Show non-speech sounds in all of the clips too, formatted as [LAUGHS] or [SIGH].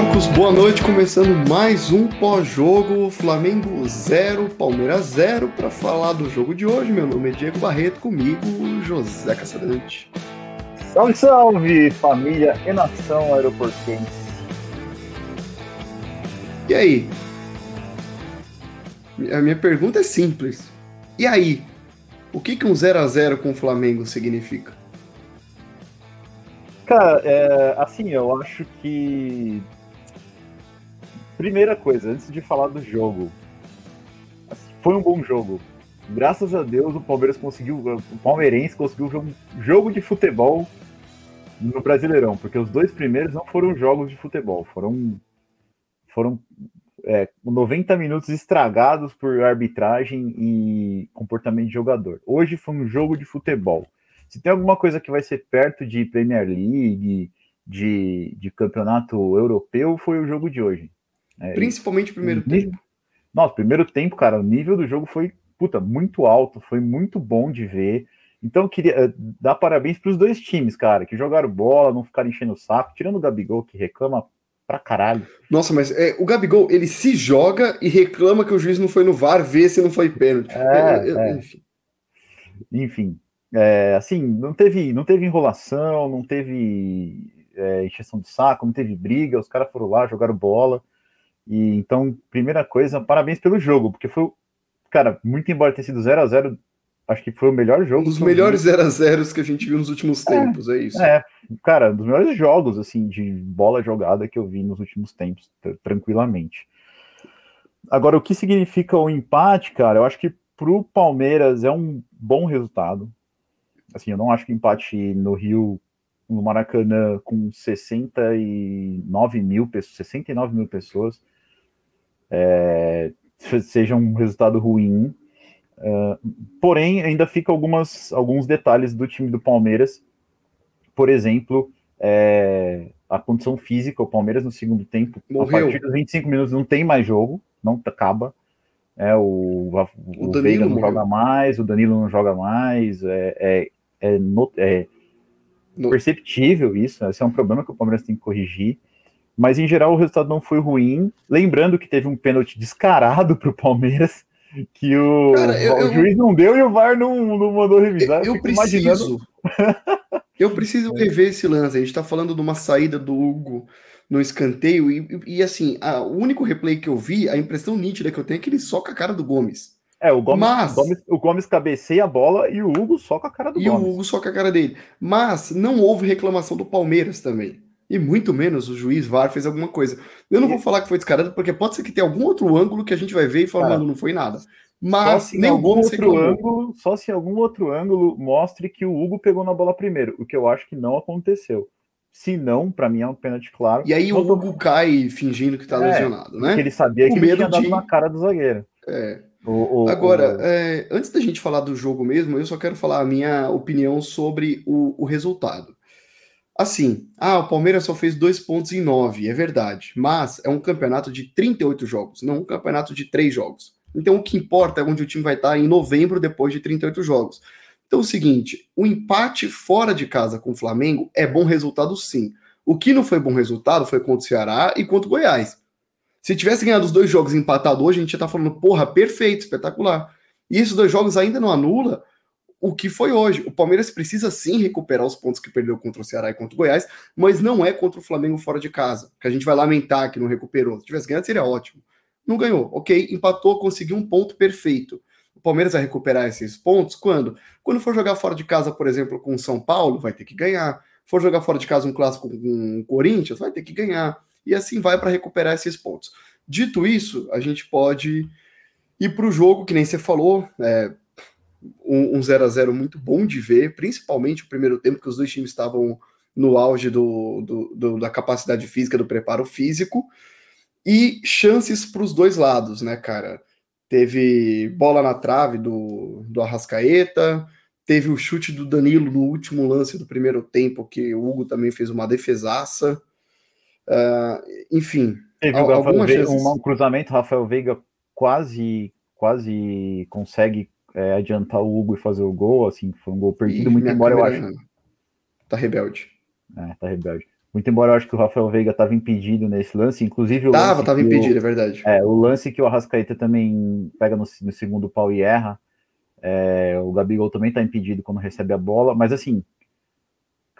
Aeroporcos, boa noite, começando mais um pós-jogo Flamengo 0, Palmeiras 0 para falar do jogo de hoje. Meu nome é Diego Barreto, comigo José Caçadante. Salve, salve, família e nação aeroportense. E aí? A minha pergunta é simples. E aí? O que, que um 0 a 0 com o Flamengo significa? Cara, é, assim, eu acho que. Primeira coisa, antes de falar do jogo, foi um bom jogo. Graças a Deus o Palmeiras conseguiu, o Palmeirense conseguiu um jogo, jogo de futebol no Brasileirão, porque os dois primeiros não foram jogos de futebol, foram foram é, 90 minutos estragados por arbitragem e comportamento de jogador. Hoje foi um jogo de futebol. Se tem alguma coisa que vai ser perto de Premier League, de, de campeonato europeu, foi o jogo de hoje. É, Principalmente o primeiro tempo. Nossa, primeiro tempo, cara, o nível do jogo foi puta, muito alto, foi muito bom de ver. Então, queria eh, dar parabéns para os dois times, cara, que jogaram bola, não ficaram enchendo o saco, tirando o Gabigol, que reclama pra caralho. Nossa, mas é, o Gabigol, ele se joga e reclama que o juiz não foi no VAR ver se não foi pênalti. É, é, é. Enfim. Enfim, é, assim, não teve, não teve enrolação, não teve é, encheção de saco, não teve briga, os caras foram lá, jogaram bola. E então, primeira coisa, parabéns pelo jogo, porque foi, cara, muito embora tenha sido 0 a 0 acho que foi o melhor jogo. Um dos melhores 0 a 0 que a gente viu nos últimos é, tempos, é isso. É, cara, um dos melhores jogos assim de bola jogada que eu vi nos últimos tempos, tranquilamente. Agora, o que significa o empate, cara? Eu acho que pro Palmeiras é um bom resultado. Assim, eu não acho que empate no Rio, no Maracanã, com 69 mil pessoas, 69 mil pessoas, é, seja um resultado ruim. Uh, porém, ainda fica algumas, alguns detalhes do time do Palmeiras. Por exemplo, é, a condição física, o Palmeiras no segundo tempo, Morreu. a partir dos 25 minutos não tem mais jogo, não acaba. É, o, o, o Veiga não morreu. joga mais, o Danilo não joga mais, é, é é, no, é no... perceptível isso, esse é um problema que o Palmeiras tem que corrigir. Mas em geral o resultado não foi ruim. Lembrando que teve um pênalti descarado para o Palmeiras, [LAUGHS] que o, Cara, eu, o juiz eu... não deu e o VAR não, não mandou revisar. Eu, eu preciso. Eu preciso [LAUGHS] rever esse lance. A gente está falando de uma saída do Hugo no escanteio, e, e assim, a, o único replay que eu vi, a impressão nítida que eu tenho é que ele soca a cara do Gomes. É, o Gomes, Mas, Gomes, o Gomes cabeceia a bola e o Hugo com a cara do e Gomes. E o Hugo com a cara dele. Mas não houve reclamação do Palmeiras também. E muito menos o juiz VAR fez alguma coisa. Eu não e... vou falar que foi descarado, porque pode ser que tenha algum outro ângulo que a gente vai ver e falar, mano, não foi nada. Mas nem algum outro ângulo, só se algum outro ângulo mostre que o Hugo pegou na bola primeiro, o que eu acho que não aconteceu. Se não, para mim é um pênalti claro. E aí o Hugo tô... cai fingindo que tá é, lesionado, né? Porque ele sabia o que ele tinha dado na cara do zagueiro. É. O, o, Agora, o... É, antes da gente falar do jogo mesmo, eu só quero falar a minha opinião sobre o, o resultado. Assim, ah, o Palmeiras só fez dois pontos em nove, é verdade, mas é um campeonato de 38 jogos, não um campeonato de três jogos. Então o que importa é onde o time vai estar em novembro depois de 38 jogos. Então é o seguinte, o empate fora de casa com o Flamengo é bom resultado sim. O que não foi bom resultado foi contra o Ceará e contra o Goiás. Se tivesse ganhado os dois jogos empatado hoje, a gente ia estar tá falando, porra, perfeito, espetacular. E esses dois jogos ainda não anula o que foi hoje. O Palmeiras precisa sim recuperar os pontos que perdeu contra o Ceará e contra o Goiás, mas não é contra o Flamengo fora de casa, que a gente vai lamentar que não recuperou. Se tivesse ganhado, seria ótimo. Não ganhou, ok, empatou, conseguiu um ponto perfeito. O Palmeiras vai recuperar esses pontos quando? Quando for jogar fora de casa, por exemplo, com o São Paulo, vai ter que ganhar. For jogar fora de casa um clássico com o Corinthians, vai ter que ganhar e assim vai para recuperar esses pontos. Dito isso, a gente pode ir para o jogo, que nem você falou, é, um 0 a 0 muito bom de ver, principalmente o primeiro tempo, que os dois times estavam no auge do, do, do da capacidade física, do preparo físico, e chances para os dois lados, né, cara? Teve bola na trave do, do Arrascaeta, teve o chute do Danilo no último lance do primeiro tempo, que o Hugo também fez uma defesaça. Uh, enfim. Teve algumas Veiga, chances... um, cruzamento, Rafael Veiga quase quase consegue é, adiantar o Hugo e fazer o gol, assim, foi um gol perdido, muito embora eu acho. Tá rebelde. É, tá rebelde. Muito embora eu acho que o Rafael Veiga estava impedido nesse lance, inclusive o Tava, estava impedido, é verdade. É, o lance que o Arrascaeta também pega no, no segundo pau e erra. É, o Gabigol também está impedido quando recebe a bola, mas assim,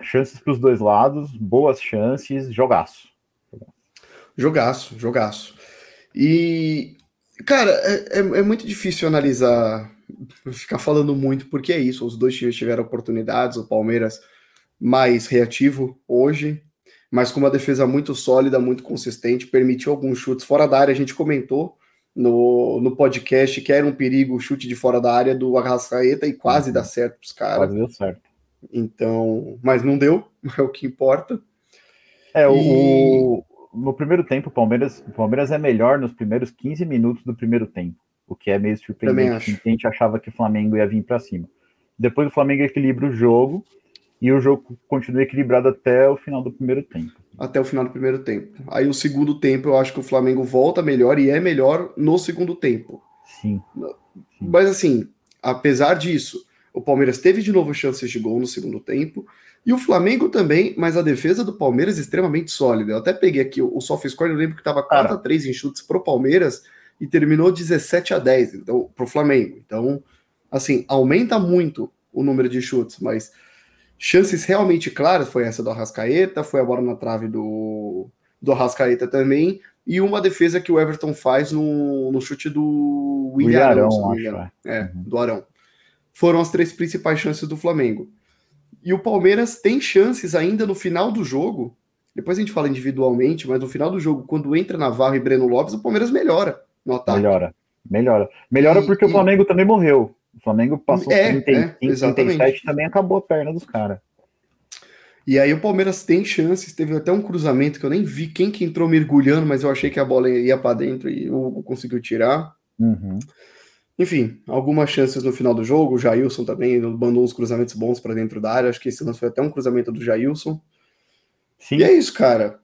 chances para os dois lados, boas chances, jogaço. Jogaço, jogaço. E, cara, é, é, é muito difícil analisar, ficar falando muito, porque é isso, os dois times tiveram oportunidades, o Palmeiras mais reativo hoje, mas com uma defesa muito sólida, muito consistente, permitiu alguns chutes fora da área. A gente comentou no, no podcast que era um perigo o chute de fora da área do Arrascaeta e quase uhum. dá certo para os caras. Quase deu certo. Então, mas não deu, [LAUGHS] é o que importa. É, e... o, no primeiro tempo, o Palmeiras, o Palmeiras é melhor nos primeiros 15 minutos do primeiro tempo, o que é meio surpreendente. A gente achava que o Flamengo ia vir para cima. Depois o Flamengo equilibra o jogo e o jogo continua equilibrado até o final do primeiro tempo. Até o final do primeiro tempo. Aí o segundo tempo eu acho que o Flamengo volta melhor e é melhor no segundo tempo. Sim. Mas assim, apesar disso, o Palmeiras teve de novo chances de gol no segundo tempo. E o Flamengo também, mas a defesa do Palmeiras é extremamente sólida. Eu até peguei aqui o SofaScore, eu lembro que estava 4 a 3 em chutes pro Palmeiras e terminou 17 a 10 então, pro Flamengo. Então, assim, aumenta muito o número de chutes, mas chances realmente claras foi essa do Arrascaeta, foi a bola na trave do, do Arrascaeta também, e uma defesa que o Everton faz no, no chute do William Arão, acho, é, é uhum. do Arão. Foram as três principais chances do Flamengo. E o Palmeiras tem chances ainda no final do jogo. Depois a gente fala individualmente, mas no final do jogo, quando entra Navarro e Breno Lopes, o Palmeiras melhora no ataque. Melhora, melhora. Melhora e, porque e... o Flamengo também morreu. O Flamengo passou é, 35, é, 37 também acabou a perna dos caras. E aí o Palmeiras tem chances, teve até um cruzamento que eu nem vi quem que entrou mergulhando, mas eu achei que a bola ia para dentro e o Hugo conseguiu tirar. Uhum. Enfim, algumas chances no final do jogo, o Jailson também mandou uns cruzamentos bons para dentro da área, acho que esse lance foi até um cruzamento do Jailson. Sim. E é isso, cara.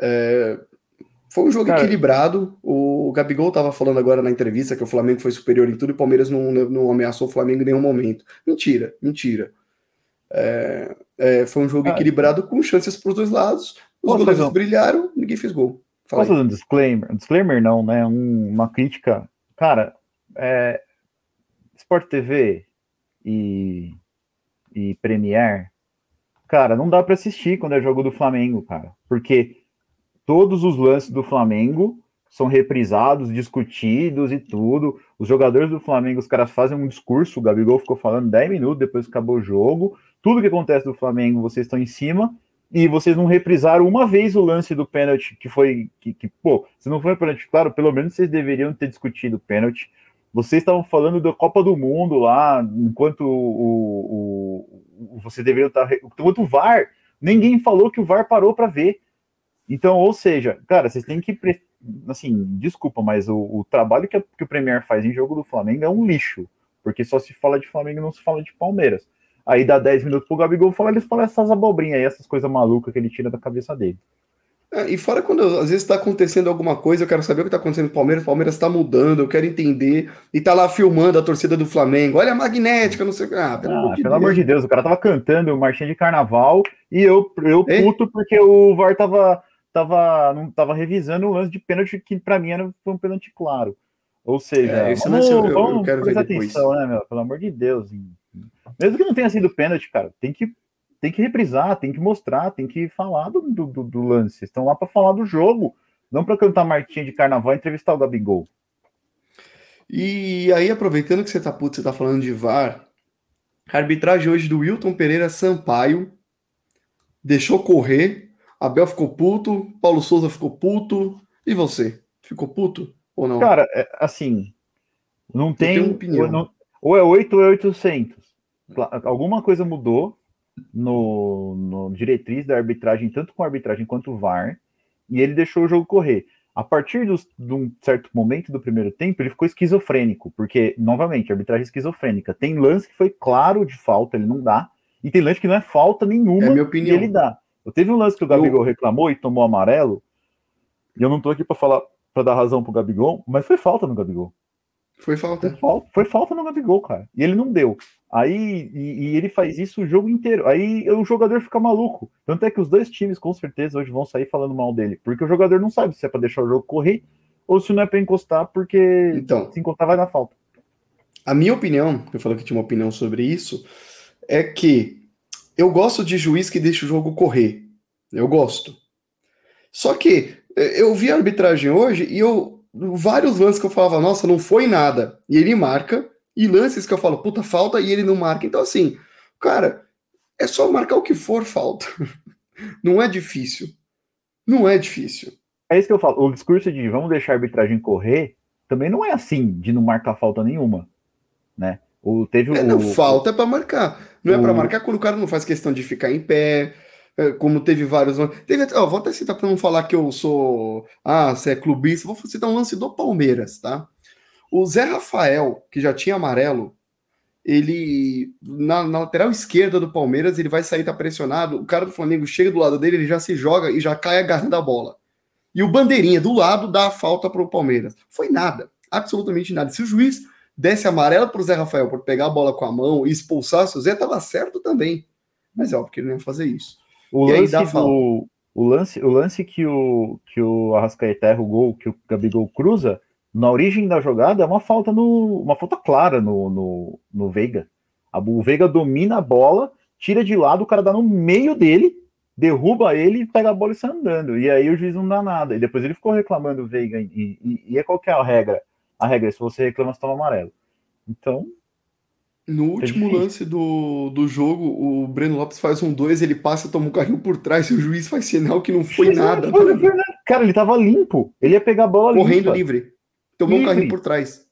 É... Foi um jogo cara... equilibrado. O Gabigol estava falando agora na entrevista que o Flamengo foi superior em tudo e o Palmeiras não, não ameaçou o Flamengo em nenhum momento. Mentira, mentira. É, é, foi um jogo equilibrado com chances para os dois lados. Os goleiros brilharam, ninguém fez gol. Fala posso fazer um disclaimer? Um disclaimer não, né? Um, uma crítica. Cara, é, Sport TV e, e Premier, cara, não dá para assistir quando é jogo do Flamengo, cara. Porque todos os lances do Flamengo são reprisados, discutidos e tudo. Os jogadores do Flamengo, os caras fazem um discurso, o Gabigol ficou falando 10 minutos depois que acabou o jogo. Tudo que acontece do Flamengo, vocês estão em cima e vocês não reprisaram uma vez o lance do pênalti, que foi que, que pô, se não foi pênalti, claro, pelo menos vocês deveriam ter discutido o pênalti. Vocês estavam falando da Copa do Mundo lá, enquanto o, o, o você deveria estar enquanto o VAR, ninguém falou que o VAR parou para ver. Então, ou seja, cara, vocês têm que. Assim, desculpa, mas o, o trabalho que, a, que, o Premier faz em jogo do Flamengo é um lixo. Porque só se fala de Flamengo e não se fala de Palmeiras. Aí dá 10 minutos pro Gabigol falar, eles falam essas abobrinhas aí, essas coisas malucas que ele tira da cabeça dele. É, e fora quando às vezes está acontecendo alguma coisa, eu quero saber o que está acontecendo no Palmeiras, o Palmeiras está mudando, eu quero entender, e tá lá filmando a torcida do Flamengo, olha a magnética, não sei o que. Ah, pelo, ah, amor, de pelo amor de Deus, o cara tava cantando o Marchinha de Carnaval e eu, eu puto porque o VAR tava tava, não tava revisando o lance de pênalti que para mim era um pênalti claro. Ou seja, é, esse vamos, lance eu, eu, eu quero ver atenção, né, meu? Pelo amor de Deus. Mesmo que não tenha sido pênalti, cara, tem que, tem que reprisar, tem que mostrar, tem que falar do, do, do lance. Vocês estão lá para falar do jogo, não para cantar Martinha de Carnaval e entrevistar o Gabigol. E aí, aproveitando que você tá puto, você tá falando de VAR, a arbitragem hoje do Wilton Pereira Sampaio deixou correr Abel ficou puto, Paulo Souza ficou puto. E você? Ficou puto ou não? Cara, é, assim, não tem. Ou, não, ou é 8 ou é 800. Alguma coisa mudou no, no diretriz da arbitragem, tanto com a arbitragem quanto o VAR, e ele deixou o jogo correr. A partir dos, de um certo momento do primeiro tempo, ele ficou esquizofrênico, porque, novamente, arbitragem esquizofrênica. Tem lance que foi claro de falta, ele não dá, e tem lance que não é falta nenhuma é minha opinião. e ele dá. Teve um lance que o Gabigol reclamou e tomou amarelo. E eu não tô aqui para falar para dar razão pro Gabigol, mas foi falta no Gabigol. Foi falta. Foi falta, foi falta no Gabigol, cara. E ele não deu. Aí e, e, ele faz isso o jogo inteiro. Aí o jogador fica maluco. Tanto é que os dois times, com certeza, hoje vão sair falando mal dele. Porque o jogador não sabe se é para deixar o jogo correr ou se não é para encostar, porque então, se encostar vai dar falta. A minha opinião, eu falei que tinha uma opinião sobre isso, é que eu gosto de juiz que deixa o jogo correr. Eu gosto. Só que eh, eu vi a arbitragem hoje e eu vários lances que eu falava, nossa, não foi nada. E ele marca, e lances que eu falo, puta, falta, e ele não marca. Então, assim, cara, é só marcar o que for falta. [LAUGHS] não é difícil. Não é difícil. É isso que eu falo. O discurso de vamos deixar a arbitragem correr também não é assim, de não marcar falta nenhuma, né? O, teve é, não, falta é para marcar. Não é para marcar quando o cara não faz questão de ficar em pé, é, como teve vários. Teve, ó, vou até citar para não falar que eu sou. Ah, você é clubista. Vou citar um lance do Palmeiras, tá? O Zé Rafael, que já tinha amarelo, ele. Na, na, lateral esquerda do Palmeiras, ele vai sair, tá pressionado. O cara do Flamengo chega do lado dele, ele já se joga e já cai agarrando a bola. E o Bandeirinha do lado dá a falta para o Palmeiras. Foi nada. Absolutamente nada. Se o juiz desse amarelo para o Zé Rafael por pegar a bola com a mão e expulsasse o Zé, tava certo também. Mas é óbvio que ele não ia fazer isso. O e lance do, o lance, o lance que o que o Arrascaeta erra o gol, que o Gabigol cruza, na origem da jogada é uma falta no, uma falta clara no, no, no Veiga. O Veiga domina a bola, tira de lado, o cara dá no meio dele, derruba ele, pega a bola e sai andando. E aí o juiz não dá nada. E depois ele ficou reclamando o Veiga. E, e, e é qual que é a regra? A regra é se você reclama, você toma amarelo. Então, no é último lance do, do jogo, o Breno Lopes faz um 2, ele passa, toma um carrinho por trás e o juiz faz sinal que não foi nada. Tá cara, ele tava limpo. Ele ia pegar a bola Correndo limpa. livre. Tomou livre. um carrinho por trás.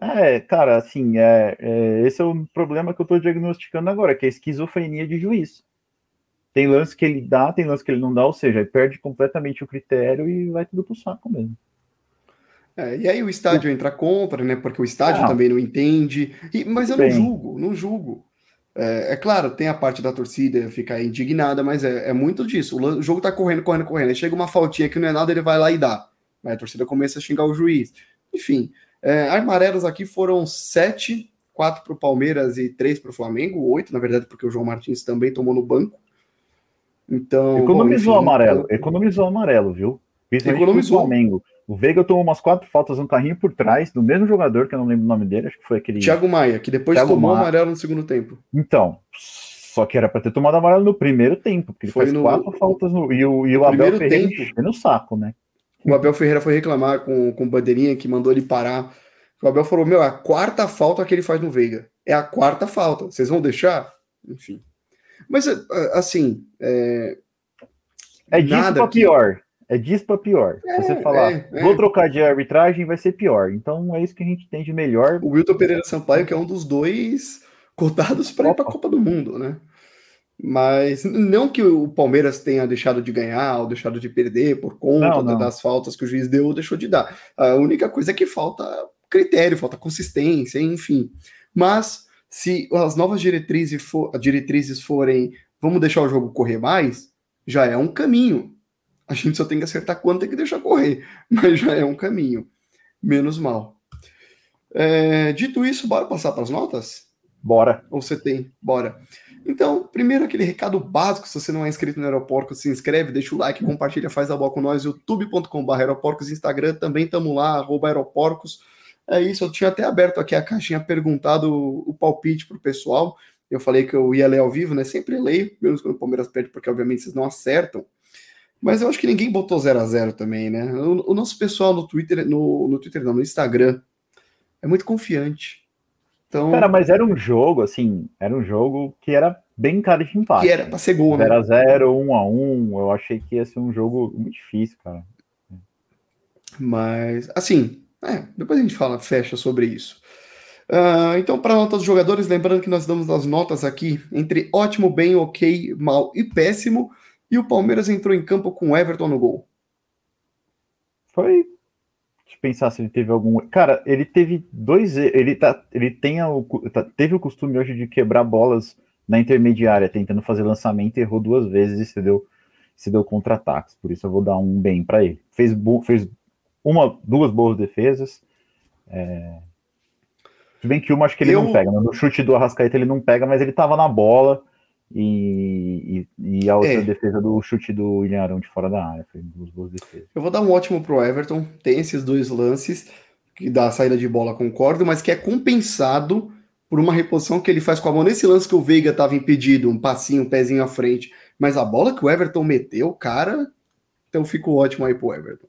É, cara, assim, é, é, esse é o problema que eu tô diagnosticando agora, que é a esquizofrenia de juiz. Tem lance que ele dá, tem lance que ele não dá, ou seja, ele perde completamente o critério e vai tudo pro saco mesmo. É, e aí o estádio entra contra, né? Porque o estádio também não entende. E, mas eu Bem. não julgo, não julgo. É, é, claro, tem a parte da torcida ficar indignada, mas é, é muito disso. O, jogo tá correndo, correndo, correndo. Aí chega uma faltinha que não é nada, ele vai lá e dá. Aí a torcida começa a xingar o juiz. Enfim, é, amarelos aqui foram sete, quatro para o Palmeiras e três para o Flamengo, oito, na verdade, porque o João Martins também tomou no banco. Então. Economizou bom, enfim, amarelo, economizou amarelo, viu? Economizou. O Flamengo. O Veiga tomou umas quatro faltas no carrinho por trás, do mesmo jogador, que eu não lembro o nome dele, acho que foi aquele. Thiago Maia, que depois Thiago tomou Maia. amarelo no segundo tempo. Então, só que era para ter tomado amarelo no primeiro tempo, porque ele foi faz no... quatro faltas no. E o, e o Abel Ferreira tempo. no saco, né? O Abel Ferreira foi reclamar com, com o Bandeirinha, que mandou ele parar. O Abel falou: Meu, é a quarta falta que ele faz no Veiga. É a quarta falta. Vocês vão deixar? Enfim. Mas, assim. É, é disso pra que... É disso para pior. É, você falar, é, é. vou trocar de arbitragem, vai ser pior. Então é isso que a gente tem de melhor. O Wilton Pereira Sampaio, que é um dos dois cotados para ir para a Copa do Mundo, né? Mas não que o Palmeiras tenha deixado de ganhar ou deixado de perder por conta não, não. das faltas que o juiz deu ou deixou de dar. A única coisa é que falta critério, falta consistência, enfim. Mas se as novas diretrizes, for, diretrizes forem vamos deixar o jogo correr mais, já é um caminho. A gente só tem que acertar quando tem que deixar correr, [LAUGHS] mas já é um caminho. Menos mal. É, dito isso, bora passar para as notas? Bora. Ou você tem? Bora. Então, primeiro aquele recado básico, se você não é inscrito no Aeroporcos, se inscreve, deixa o like, compartilha, faz a bola com nós, youtube.com.br Aeroporcos, Instagram, também estamos lá, arroba Aeroporcos. É isso, eu tinha até aberto aqui a caixinha perguntado o palpite pro pessoal. Eu falei que eu ia ler ao vivo, né? Sempre leio, menos quando o Palmeiras perde, porque obviamente vocês não acertam. Mas eu acho que ninguém botou 0 a 0 também, né? O, o, nosso pessoal no Twitter, no, no Twitter não, no Instagram, é muito confiante. Então, Cara, mas era um jogo, assim, era um jogo que era bem cara de empate. Que era pra ser gol, né? 0x0, 1x1, eu achei que ia ser um jogo muito difícil, cara. Mas, assim, é, depois a gente fala, fecha sobre isso. Uh, então, para a nota dos jogadores, lembrando que nós damos as notas aqui entre ótimo, bem, ok, mal e péssimo. E o Palmeiras entrou em campo com o Everton no gol. Foi. Deixa eu pensar se ele teve algum. Cara, ele teve dois. Ele, tá, ele tem o, tá, teve o costume hoje de quebrar bolas na intermediária, tentando fazer lançamento, errou duas vezes e se deu, se deu contra-ataques. Por isso eu vou dar um bem para ele. Fez, fez uma, duas boas defesas. É... Se bem que uma acho que ele eu... não pega. Né? No chute do Arrascaeta ele não pega, mas ele tava na bola. E, e, e a outra é. defesa do chute do William Arão de fora da área. Foi duas boas defesas. Eu vou dar um ótimo pro Everton. Tem esses dois lances que dá a saída de bola, concordo, mas que é compensado por uma reposição que ele faz com a mão. Nesse lance que o Veiga estava impedido, um passinho, um pezinho à frente. Mas a bola que o Everton meteu, cara. Então ficou ótimo aí pro Everton.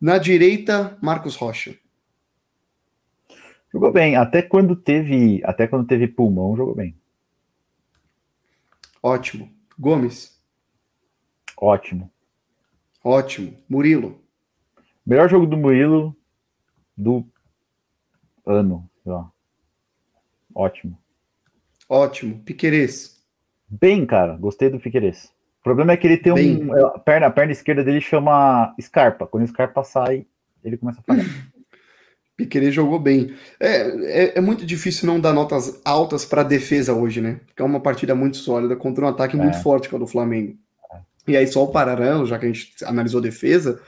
Na direita, Marcos Rocha. Jogou bem, até quando teve, até quando teve pulmão, jogou bem. Ótimo. Gomes. Ótimo. Ótimo. Murilo. Melhor jogo do Murilo do ano. Ó. Ótimo. Ótimo. Piquerez. Bem, cara. Gostei do Piquerez. O problema é que ele tem Bem. um. A perna, a perna esquerda dele chama Scarpa. Quando o Scarpa sai, ele começa a falhar. [LAUGHS] Piquerez jogou bem. É, é, é, muito difícil não dar notas altas para a defesa hoje, né? Porque é uma partida muito sólida contra um ataque é. muito forte que é o do Flamengo. E aí, só o paralelo, já que a gente analisou a defesa,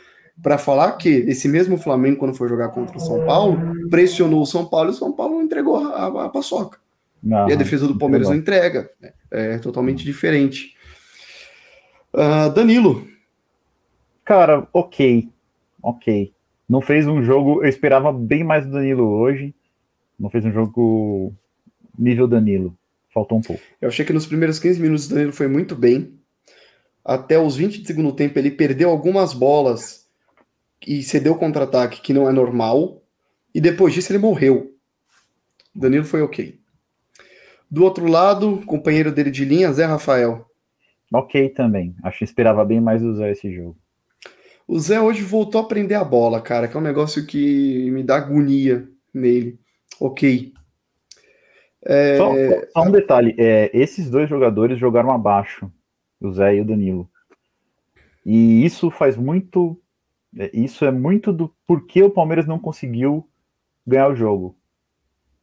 para falar que esse mesmo Flamengo, quando foi jogar contra o São Paulo, pressionou o São Paulo e o São Paulo entregou a, a, a paçoca. Não, e a defesa do Palmeiras não entrega. É, é totalmente diferente. Uh, Danilo. Cara, ok. Ok. Não fez um jogo. Eu esperava bem mais do Danilo hoje. Não fez um jogo nível Danilo. Faltou um pouco. Eu achei que nos primeiros 15 minutos o Danilo foi muito bem. Até os 20 de segundo tempo ele perdeu algumas bolas e cedeu contra-ataque, que não é normal. E depois disso ele morreu. Danilo foi ok. Do outro lado, companheiro dele de linha, Zé Rafael. Ok também. Acho que esperava bem mais usar esse jogo. O Zé hoje voltou a prender a bola, cara, que é um negócio que me dá agonia nele. Ok. É... Só, só, um detalhe: é, esses dois jogadores jogaram abaixo, o Zé e o Danilo. E isso faz muito. É, isso é muito do porquê o Palmeiras não conseguiu ganhar o jogo.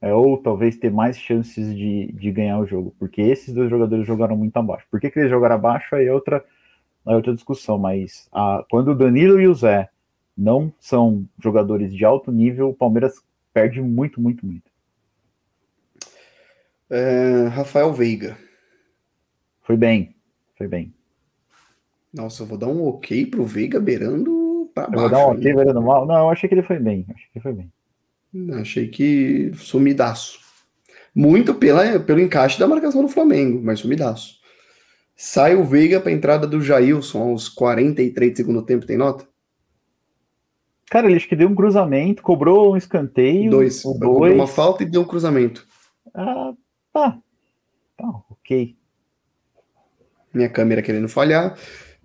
É, ou talvez ter mais chances de, de ganhar o jogo, porque esses dois jogadores jogaram muito abaixo. Por que, que eles jogaram abaixo? Aí é outra é outra discussão, mas a, quando o Danilo e o Zé não são jogadores de alto nível, o Palmeiras perde muito, muito, muito. É, Rafael Veiga. Foi bem, foi bem. Nossa, eu vou dar um ok pro Veiga beirando para baixo. Eu vou dar um ok beirando mal? Não, eu achei que ele foi bem. Achei que foi bem. Achei que sumidaço. Muito pela, pelo encaixe da marcação do Flamengo, mas sumidaço. Sai o Veiga para a entrada do Jailson aos 43 do segundo tempo, tem nota? Cara, ele acho que deu um cruzamento, cobrou um escanteio. Dois. dois. Cobrou uma falta e deu um cruzamento. Ah, tá. Tá, ok. Minha câmera querendo falhar.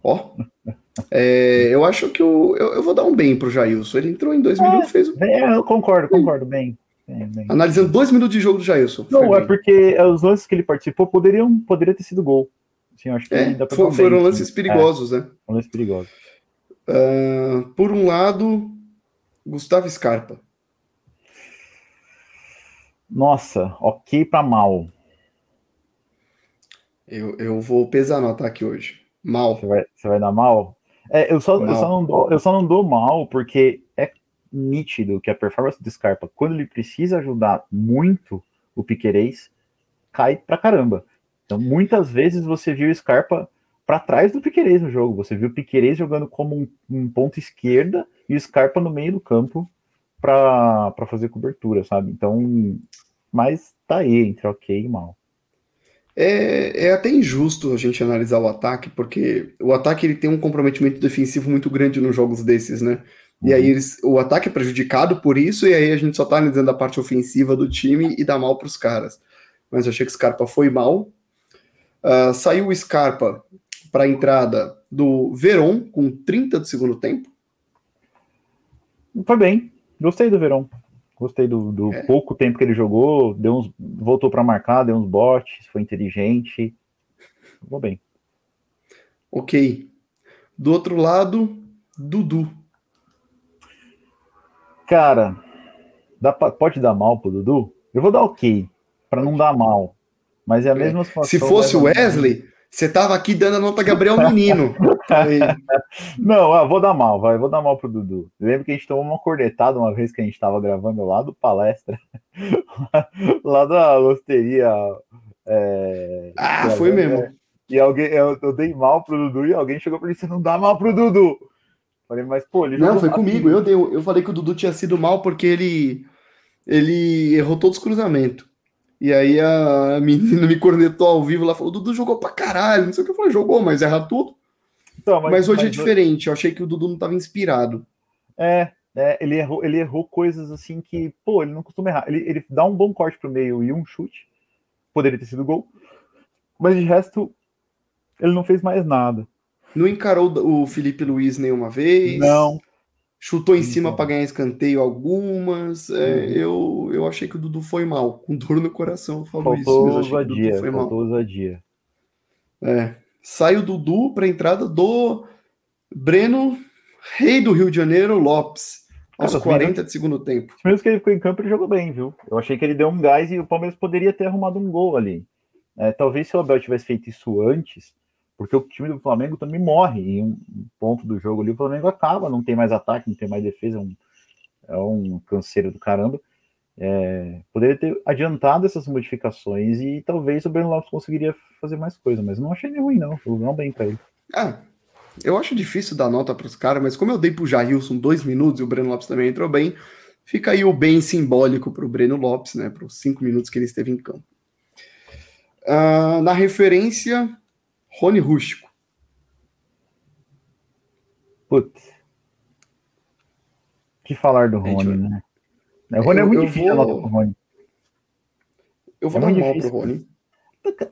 Ó. É, eu acho que o, eu, eu, vou dar um bem pro Jailson. Ele entrou em dois é, minutos fez o. É, eu concordo, concordo, bem. bem, bem. Analisando dois minutos de jogo do Jailson. Não, é bem. porque os lances que ele participou poderiam poderia ter sido gol. Sim, acho que é, for, foram lances perigosos, é, né? Lances perigosos. Uh, por um lado, Gustavo Scarpa. Nossa, ok para mal. Eu, eu vou pesar nota aqui hoje. Mal. Você vai, você vai dar mal? É, eu, só, eu, só não dou, eu só não dou mal porque é nítido que a performance do Scarpa, quando ele precisa ajudar muito o Piquerez, cai pra caramba. Então, muitas vezes você viu o Scarpa para trás do Piquerez no jogo. Você viu o Piquerez jogando como um, um ponto esquerda e o Scarpa no meio do campo para fazer cobertura, sabe? Então, mas tá aí, entre ok e mal. É, é até injusto a gente analisar o ataque, porque o ataque ele tem um comprometimento defensivo muito grande nos jogos desses, né? E aí uhum. eles, o ataque é prejudicado por isso, e aí a gente só tá analisando a parte ofensiva do time e dá mal para os caras. Mas eu achei que o Scarpa foi mal, Uh, saiu o Scarpa para a entrada do Veron com 30 do segundo tempo. Foi bem, gostei do Veron. Gostei do, do é. pouco tempo que ele jogou, deu uns, voltou para marcar, deu uns botes, foi inteligente. Vou bem. Ok. Do outro lado, Dudu. Cara, dá pode dar mal pro Dudu? Eu vou dar ok, para não dar mal. Mas é a é. mesma situação. Se fosse o Wesley, você tava aqui dando a nota Gabriel Menino. [LAUGHS] Não, eu vou dar mal, vai, vou dar mal pro Dudu. Lembro que a gente tomou uma cornetada uma vez que a gente tava gravando lá do palestra, [LAUGHS] lá da losteria. É, ah, foi mesmo. E alguém, eu, eu, dei mal pro Dudu e alguém chegou pra ele: você não dá mal pro Dudu. Falei, mas pô, ele Não, foi comigo. Eu, dei, eu falei que o Dudu tinha sido mal porque ele, ele errou todos os cruzamentos. E aí a menina me cornetou ao vivo, ela falou: Dudu jogou pra caralho, não sei o que eu falei, jogou, mas erra tudo. Então, mas, mas, hoje é mas, é diferente, eu achei que o Dudu não estava inspirado. É, é, ele, errou, ele errou coisas assim que, pô, ele não costuma errar. Ele, ele dá um bom corte pro meio e um chute, poderia ter sido gol, mas de resto, ele não fez mais nada. Não encarou o Felipe Luiz nenhuma vez? Não. Chutou em cima para ganhar escanteio algumas. É, uhum. eu, eu achei que o Dudu foi mal, com dor no coração. Falou faltou isso, ousadia, foi faltou mal. ousadia. É. Sai o Dudu para entrada do Breno, rei do Rio de Janeiro, Lopes, aos Cara, 40 de segundo tempo. Mesmo que ele ficou em campo, ele jogou bem, viu? Eu achei que ele deu um gás e o Palmeiras poderia ter arrumado um gol ali. É, talvez se o Abel tivesse feito isso antes, porque o time do Flamengo também morre em um ponto do jogo ali, o Flamengo acaba, não tem mais ataque, não tem mais defesa, é um, é um canseiro do caramba. É, poderia ter adiantado essas modificações e talvez o Breno Lopes conseguiria fazer mais coisa, mas não achei nem ruim, não. Foi um bem para ele. Ah, eu acho difícil dar nota para os caras, mas como eu dei para o Jailson dois minutos e o Breno Lopes também entrou bem, fica aí o bem simbólico para o Breno Lopes, né? Para os cinco minutos que ele esteve em campo. Uh, na referência, Rony Rústico. Putz. que falar do Rony, né? O Rony é muito difícil vou... pro Rony. Eu vou é dar um difícil. pro Rony.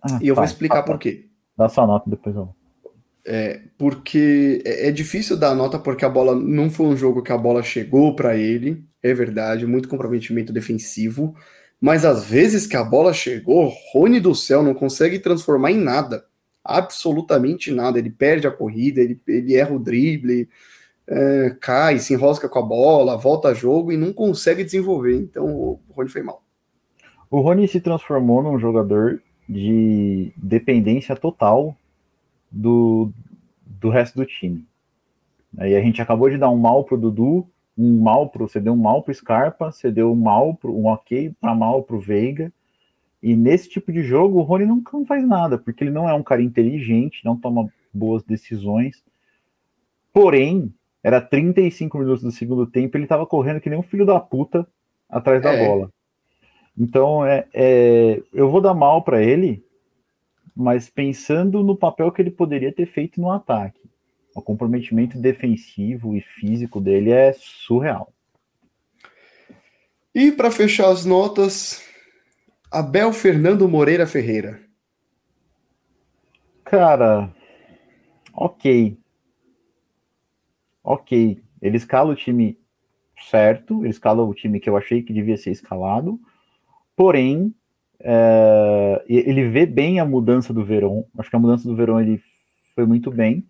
Ah, e eu tá, vou explicar tá, por quê. Dá sua nota depois eu. É, porque é, é difícil dar nota porque a bola não foi um jogo que a bola chegou para ele, é verdade, muito comprometimento defensivo, mas às vezes que a bola chegou, Rony do céu não consegue transformar em nada absolutamente nada. Ele perde a corrida, ele, ele erra o drible, é, cai, se enrosca com a bola, volta a jogo e não consegue desenvolver. Então o Rony foi mal. O Rony se transformou num jogador de dependência total do, do resto do time. Aí a gente acabou de dar um mal pro Dudu, um mal pro, você deu um mal pro Scarpa, você deu um mal pro, um ok para mal pro Veiga. E nesse tipo de jogo, o Rony nunca não faz nada, porque ele não é um cara inteligente, não toma boas decisões. Porém, era 35 minutos do segundo tempo, ele estava correndo que nem um filho da puta atrás da é. bola. Então, é, é, eu vou dar mal para ele, mas pensando no papel que ele poderia ter feito no ataque. O comprometimento defensivo e físico dele é surreal. E para fechar as notas, Abel Fernando Moreira Ferreira. Cara, ok. Ok. Ele escala o time certo, ele escala o time que eu achei que devia ser escalado, porém, é, ele vê bem a mudança do Verón. Acho que a mudança do Verón ele foi muito bem,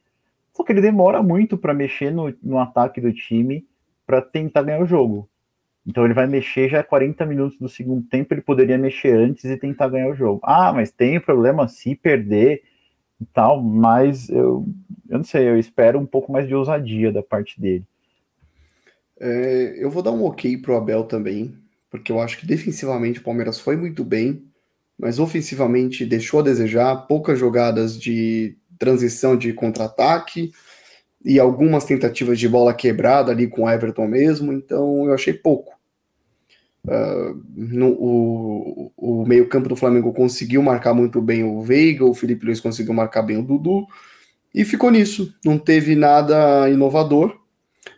só que ele demora muito para mexer no, no ataque do time para tentar ganhar o jogo. Então ele vai mexer já 40 minutos do segundo tempo, ele poderia mexer antes e tentar ganhar o jogo. Ah, mas tem problema se perder e tal, mas eu, eu não sei, eu espero um pouco mais de ousadia da parte dele. É, eu vou dar um ok pro Abel também, porque eu acho que defensivamente o Palmeiras foi muito bem, mas ofensivamente deixou a desejar, poucas jogadas de transição de contra-ataque, e algumas tentativas de bola quebrada ali com o Everton mesmo, então eu achei pouco. Uh, no, o, o meio-campo do Flamengo conseguiu marcar muito bem o Veiga, o Felipe Luiz conseguiu marcar bem o Dudu, e ficou nisso. Não teve nada inovador.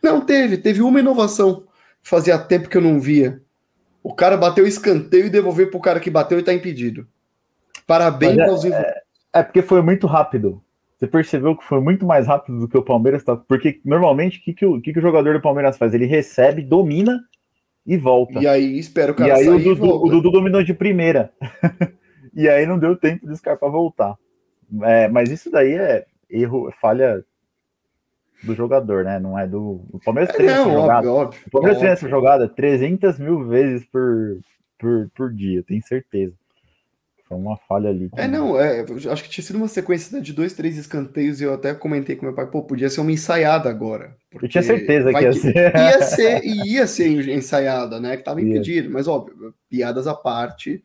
Não, teve, teve uma inovação. Fazia tempo que eu não via. O cara bateu escanteio e devolveu pro cara que bateu e tá impedido. Parabéns é, aos é, é porque foi muito rápido. Você percebeu que foi muito mais rápido do que o Palmeiras tá. Porque normalmente o que, que, o, que, que o jogador do Palmeiras faz? Ele recebe, domina e volta. E aí espero que E aí o Dudu, o Dudu, dominou de primeira. [LAUGHS] e aí não deu tempo de Scarpa voltar. É, mas isso daí é erro, falha do jogador, né? Não é do. O Palmeiras é, treina essa jogada. Óbvio, o Palmeiras treina essa jogada 300 mil vezes por, por, por dia, tenho certeza. Foi uma falha ali. É, não, é, acho que tinha sido uma sequência de dois, três escanteios e eu até comentei com meu pai, pô, podia ser uma ensaiada agora. Eu tinha certeza que ia ser. Ia ser, ia ser ensaiada, né? Que tava impedido, mas óbvio, piadas à parte.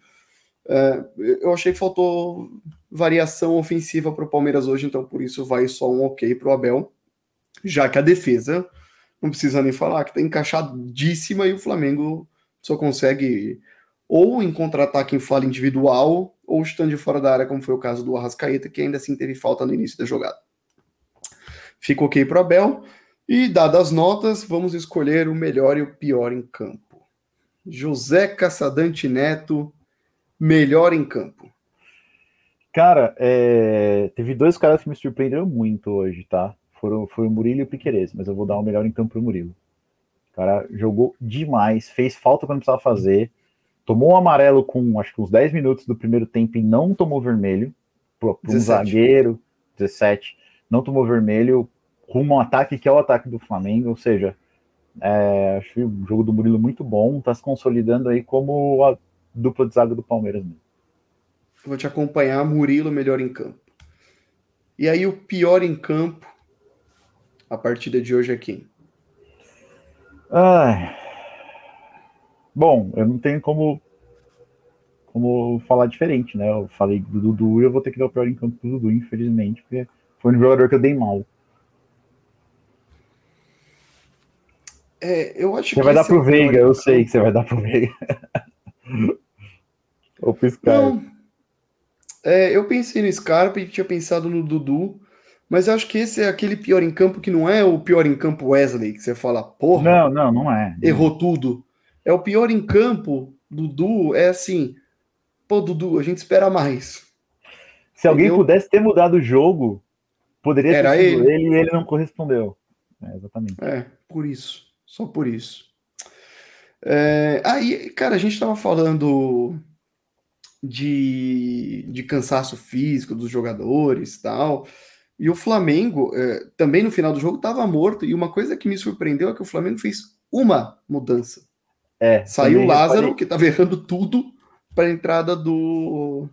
É, eu achei que faltou variação ofensiva para o Palmeiras hoje, então por isso vai só um ok para o Abel, já que a defesa, não precisa nem falar, que está encaixadíssima e o Flamengo só consegue ou em contra-ataque em falha individual, ou chutando de fora da área, como foi o caso do Arrascaeta, que ainda assim teve falta no início da jogada. Fica ok para Abel. E dadas as notas, vamos escolher o melhor e o pior em campo. José Caçadante Neto, melhor em campo. Cara, é... teve dois caras que me surpreenderam muito hoje, tá? Foram, foi o Murilo e o Piqueires, mas eu vou dar o melhor em campo pro Murilo. O cara jogou demais, fez falta quando precisava fazer, tomou um amarelo com acho que uns 10 minutos do primeiro tempo e não tomou vermelho. Para um zagueiro, 17, não tomou vermelho, rumo ao ataque que é o ataque do Flamengo, ou seja, é, acho o jogo do Murilo muito bom, está se consolidando aí como a dupla de zaga do Palmeiras mesmo. Vou te acompanhar, Murilo melhor em campo. E aí o pior em campo, a partida de hoje é quem? Ai, Bom, eu não tenho como como falar diferente, né? Eu falei do Dudu e eu vou ter que dar o pior em campo do Dudu, infelizmente, porque foi um jogador que eu dei mal. É, eu acho você vai dar pro é Veiga, eu sei que você vai dar pro Veiga. Ou pro Scarpa. É, eu pensei no Scarpa e tinha pensado no Dudu, mas eu acho que esse é aquele pior em campo que não é o pior em campo Wesley, que você fala, porra. Não, não, não é. Errou tudo. É o pior em campo, Dudu, é assim, pô, Dudu, a gente espera mais. Se alguém pudesse ter mudado o jogo, poderia Era ter sido ele. ele e ele não correspondeu. É, exatamente. É, por isso. Só por isso. É, aí, cara, a gente estava falando de, de cansaço físico dos jogadores tal. E o Flamengo, é, também no final do jogo, estava morto. E uma coisa que me surpreendeu é que o Flamengo fez uma mudança. É, Saiu o Lázaro, reparei. que estava errando tudo, para a entrada do,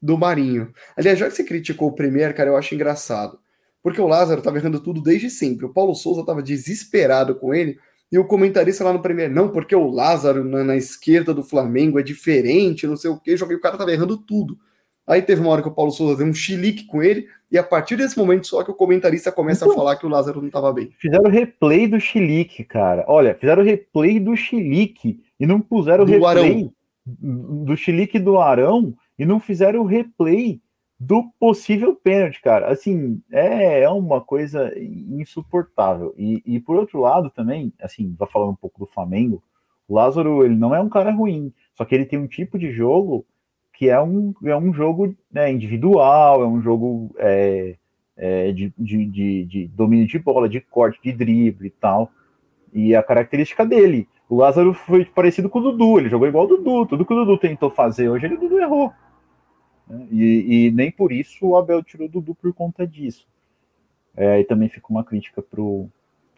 do Marinho. Aliás, já que você criticou o Premier, cara, eu acho engraçado. Porque o Lázaro estava errando tudo desde sempre. O Paulo Souza estava desesperado com ele. E o comentarista lá no Premier, não, porque o Lázaro na, na esquerda do Flamengo é diferente, não sei o quê. Joguei o cara estava errando tudo. Aí teve uma hora que o Paulo Souza deu um chilique com ele, e a partir desse momento só que o comentarista começa então, a falar que o Lázaro não estava bem. Fizeram o replay do chilique, cara. Olha, fizeram o replay do chilique e não puseram o replay Arão. do chilique do Arão e não fizeram o replay do possível pênalti, cara. Assim, é, é uma coisa insuportável. E, e por outro lado também, assim, vai falando um pouco do Flamengo, o Lázaro, ele não é um cara ruim, só que ele tem um tipo de jogo que é um, é um jogo né, individual, é um jogo é, é, de, de, de, de, domínio de bola, de corte, de drible e tal. E a característica dele. O Lázaro foi parecido com o Dudu, ele jogou igual o Dudu. Tudo que o Dudu tentou fazer hoje, ele o Dudu errou. Né, e, e, nem por isso o Abel tirou o Dudu por conta disso. É, e também fica uma crítica pro,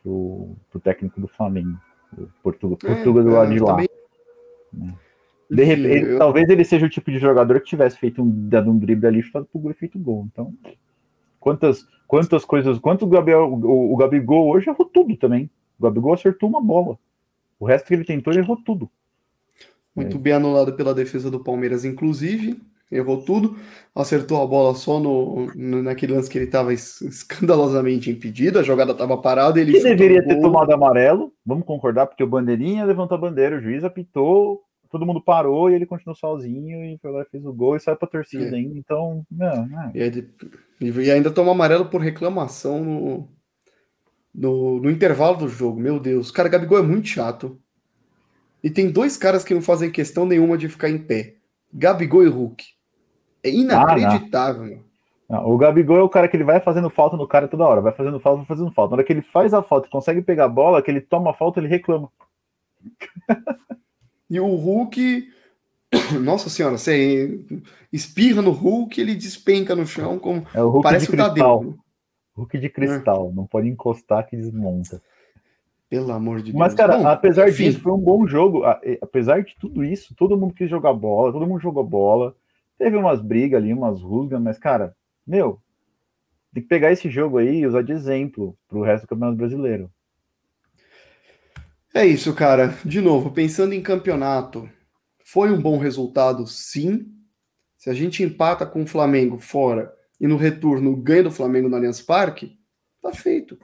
pro, pro técnico do Flamengo, o Portuga, Portuga do lado de lá. Também... De repente, eu... talvez ele seja o tipo de jogador que tivesse feito um, dado um drible ali, chutado pro gol e feito gol. Então, quantas, quantas coisas, quanto o Gabriel, o, o Gabigol hoje errou tudo também. O Gabigol acertou uma bola. O resto que ele tentou, ele errou tudo. Muito é. bem anulado pela defesa do Palmeiras, inclusive. Errou tudo. Acertou a bola só no, no naquele lance que ele estava escandalosamente impedido. A jogada estava parada. Ele deveria ter tomado amarelo. Vamos concordar, porque o bandeirinha levantou a bandeira, o juiz apitou, todo mundo parou e ele continuou sozinho e foi lá e fez o gol e saiu pra torcida é. ainda. Então, não, não. E, ele, e, ainda toma amarelo por reclamação no, no, no, intervalo do jogo. Meu Deus, cara, Gabigol é muito chato. E tem dois caras que não fazem questão nenhuma de ficar em pé: Gabigol e Hulk. É inacreditável. Ah, não, o Gabigol é o cara que ele vai fazendo falta no cara toda hora, vai fazendo falta, vai fazendo falta. Na hora que ele faz a falta e consegue pegar a bola, que ele toma a falta, ele reclama. [LAUGHS] E o Hulk, [COUGHS] nossa senhora, você espirra no Hulk, ele despenca no chão como é o Hulk parece de o Tadeu. Hulk de cristal, é. não pode encostar que desmonta. Pelo amor de Deus. Mas, cara, bom, apesar enfim. disso, foi um bom jogo. Apesar de tudo isso, todo mundo quis jogar bola, todo mundo jogou bola. Teve umas brigas ali, umas rusgas, mas, cara, meu, tem que pegar esse jogo aí e usar de exemplo pro resto do Campeonato Brasileiro. É isso, cara. De novo, pensando em campeonato, foi um bom resultado, sim. Se a gente empata com o Flamengo fora e no retorno ganha do Flamengo no Allianz Parque, tá feito.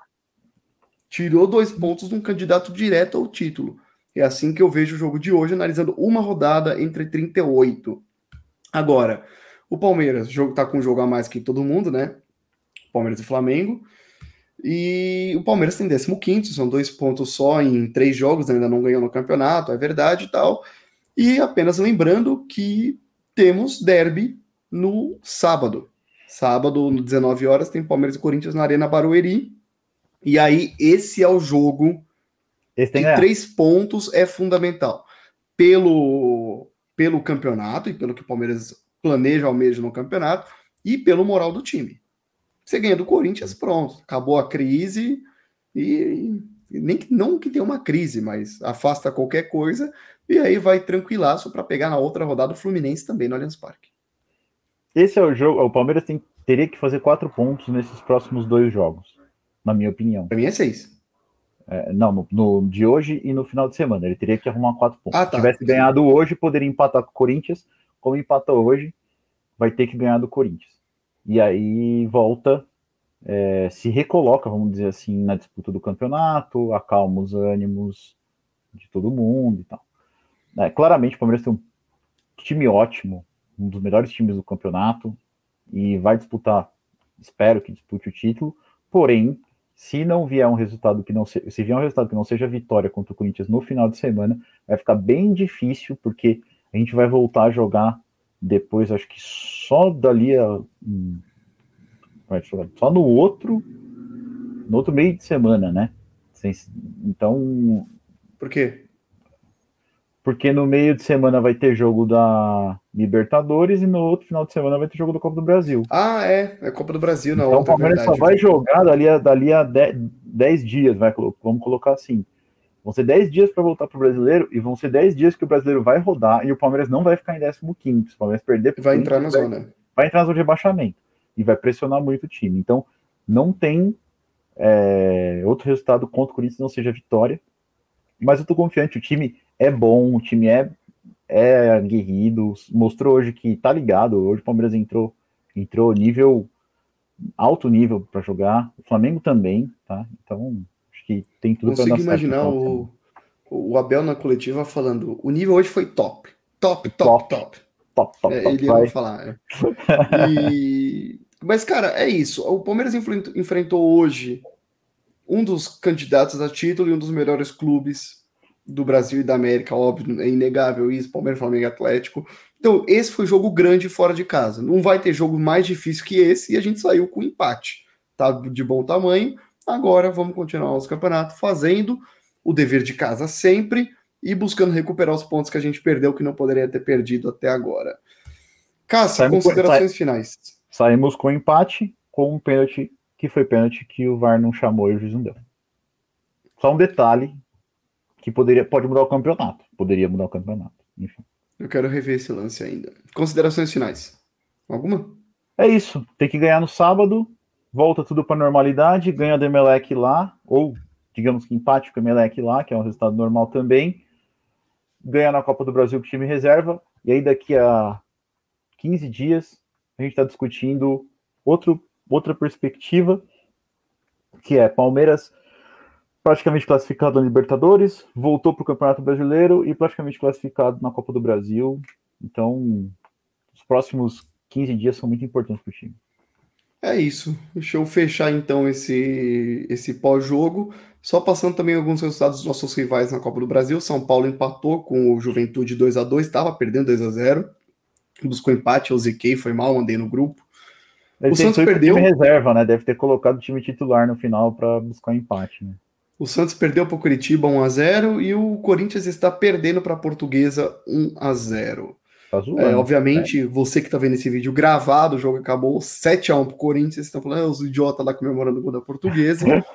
Tirou dois pontos de um candidato direto ao título. É assim que eu vejo o jogo de hoje, analisando uma rodada entre 38. Agora, o Palmeiras jogo, tá com um jogo a mais que todo mundo, né? Palmeiras e Flamengo. E o Palmeiras tem 15, são dois pontos só em três jogos, ainda não ganhou no campeonato, é verdade e tal. E apenas lembrando que temos derby no sábado. Sábado, 19 horas, tem Palmeiras e Corinthians na Arena Barueri. E aí, esse é o jogo esse que três pontos é fundamental. Pelo, pelo campeonato e pelo que o Palmeiras planeja ao mesmo no campeonato e pelo moral do time. Você ganha do Corinthians, pronto. Acabou a crise e, e nem não que tenha uma crise, mas afasta qualquer coisa e aí vai tranquilaço para pegar na outra rodada o Fluminense também no Allianz Parque. Esse é o jogo. O Palmeiras tem, teria que fazer quatro pontos nesses próximos dois jogos, na minha opinião. Para mim é seis. É, não, no, no, de hoje e no final de semana. Ele teria que arrumar quatro pontos. Ah, tá. Se tivesse ganhado hoje, poderia empatar com o Corinthians. Como empatou hoje, vai ter que ganhar do Corinthians. E aí volta, é, se recoloca, vamos dizer assim, na disputa do campeonato, acalma os ânimos de todo mundo e tal. É, claramente o Palmeiras tem um time ótimo, um dos melhores times do campeonato, e vai disputar, espero que dispute o título, porém, se não vier um resultado que não se, se vier um resultado que não seja vitória contra o Corinthians no final de semana, vai ficar bem difícil, porque a gente vai voltar a jogar depois, acho que só dali a. Hum, só no outro. No outro meio de semana, né? Então. Por quê? Porque no meio de semana vai ter jogo da Libertadores e no outro final de semana vai ter jogo da Copa do Brasil. Ah, é. É Copa do Brasil, não. Então o Palmeiras só vai jogar dali a, dali a 10 dias, vai, vamos colocar assim. Vão ser 10 dias para voltar para o brasileiro e vão ser 10 dias que o brasileiro vai rodar e o Palmeiras não vai ficar em 15. Se o Palmeiras perder, vai entrar na vai, zona. Vai entrar na zona de rebaixamento e vai pressionar muito o time. Então, não tem é, outro resultado contra o Corinthians não seja vitória. Mas eu tô confiante, o time é bom, o time é, é aguerrido, mostrou hoje que tá ligado. Hoje o Palmeiras entrou, entrou nível alto nível para jogar, o Flamengo também, tá? Então, que tem tudo para dar imaginar o, o Abel na coletiva falando: o nível hoje foi top. Top, top, top. Top, top, top é, Ele vai falar. É. E... [LAUGHS] Mas, cara, é isso. O Palmeiras enfrentou hoje um dos candidatos a título e um dos melhores clubes do Brasil e da América, óbvio, é inegável isso, Palmeiras, Flamengo Atlético. Então, esse foi jogo grande fora de casa. Não vai ter jogo mais difícil que esse e a gente saiu com empate. Tá de bom tamanho, Agora vamos continuar nosso campeonato fazendo o dever de casa sempre e buscando recuperar os pontos que a gente perdeu, que não poderia ter perdido até agora. Cássio, considerações finais. Saímos com empate, com um pênalti que foi pênalti que o VAR não chamou e o juiz não deu. Só um detalhe que poderia pode mudar o campeonato. Poderia mudar o campeonato. Enfim. Eu quero rever esse lance ainda. Considerações finais. Alguma? É isso. Tem que ganhar no sábado volta tudo para normalidade, ganha do Emelec lá, ou digamos que empate com o Emelec lá, que é um resultado normal também, ganha na Copa do Brasil com o time reserva, e aí daqui a 15 dias a gente está discutindo outro, outra perspectiva, que é Palmeiras praticamente classificado na Libertadores, voltou para o Campeonato Brasileiro e praticamente classificado na Copa do Brasil. Então, os próximos 15 dias são muito importantes para o time. É isso. Deixa eu fechar então esse, esse pós-jogo. Só passando também alguns resultados dos nossos rivais na Copa do Brasil. São Paulo empatou com o Juventude 2 a 2 estava perdendo 2 a 0 Buscou empate, eu ziquei, foi mal, andei no grupo. O Santos perdeu. Time reserva, né? Deve ter colocado o time titular no final para buscar empate, né? O Santos perdeu para o Curitiba 1 a 0 e o Corinthians está perdendo para a Portuguesa 1 a 0. Tá zoando, é, obviamente, né? você que tá vendo esse vídeo gravado, o jogo acabou 7x1 pro Corinthians, vocês estão falando, ah, os idiotas lá comemorando o gol da portuguesa. [LAUGHS]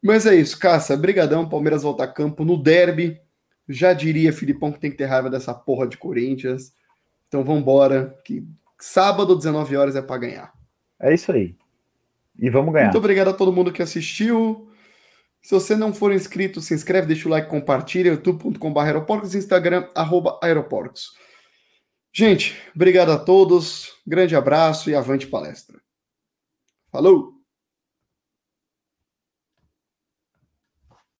Mas é isso, Caça, brigadão, Palmeiras volta a campo no derby. Já diria Filipão que tem que ter raiva dessa porra de Corinthians. Então vamos embora, que sábado, 19 horas, é para ganhar. É isso aí. E vamos ganhar. Muito obrigado a todo mundo que assistiu. Se você não for inscrito, se inscreve, deixa o like, compartilha, youtube.com.br aeroporcos, Instagram, arroba aeroporcos. Gente, obrigado a todos, grande abraço e avante palestra. Falou!